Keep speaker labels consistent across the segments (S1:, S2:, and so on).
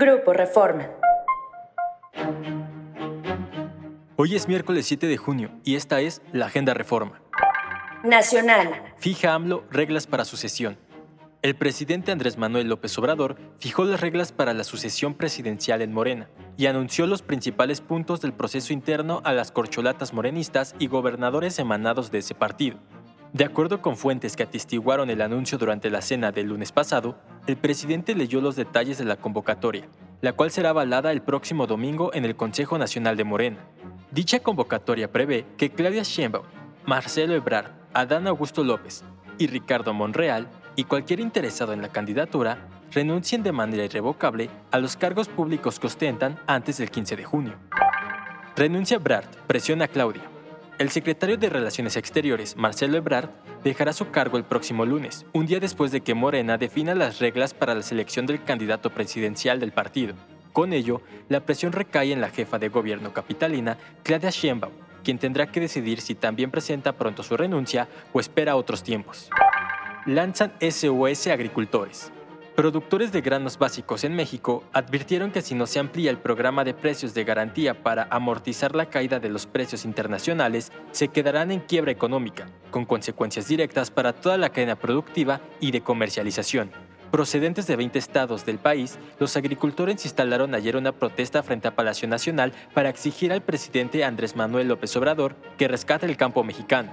S1: Grupo Reforma.
S2: Hoy es miércoles 7 de junio y esta es la Agenda Reforma.
S1: Nacional.
S2: Fija AMLO reglas para sucesión. El presidente Andrés Manuel López Obrador fijó las reglas para la sucesión presidencial en Morena y anunció los principales puntos del proceso interno a las corcholatas morenistas y gobernadores emanados de ese partido. De acuerdo con fuentes que atestiguaron el anuncio durante la cena del lunes pasado, el presidente leyó los detalles de la convocatoria, la cual será avalada el próximo domingo en el Consejo Nacional de Morena. Dicha convocatoria prevé que Claudia Sheinbaum, Marcelo Ebrard, Adán Augusto López y Ricardo Monreal y cualquier interesado en la candidatura renuncien de manera irrevocable a los cargos públicos que ostentan antes del 15 de junio. Renuncia Ebrard, presiona a Claudia. El secretario de Relaciones Exteriores, Marcelo Ebrard, dejará su cargo el próximo lunes, un día después de que Morena defina las reglas para la selección del candidato presidencial del partido. Con ello, la presión recae en la jefa de gobierno capitalina, Claudia Sheinbaum, quien tendrá que decidir si también presenta pronto su renuncia o espera otros tiempos. Lanzan SOS Agricultores. Productores de granos básicos en México advirtieron que si no se amplía el programa de precios de garantía para amortizar la caída de los precios internacionales, se quedarán en quiebra económica, con consecuencias directas para toda la cadena productiva y de comercialización. Procedentes de 20 estados del país, los agricultores instalaron ayer una protesta frente a Palacio Nacional para exigir al presidente Andrés Manuel López Obrador que rescate el campo mexicano.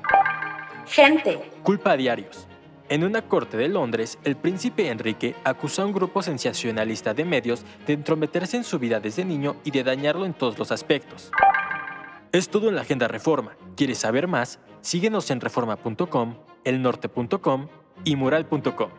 S1: Gente.
S2: Culpa a diarios. En una corte de Londres, el príncipe Enrique acusó a un grupo sensacionalista de medios de entrometerse en su vida desde niño y de dañarlo en todos los aspectos. Es todo en la Agenda Reforma. ¿Quieres saber más? Síguenos en reforma.com, elnorte.com y mural.com.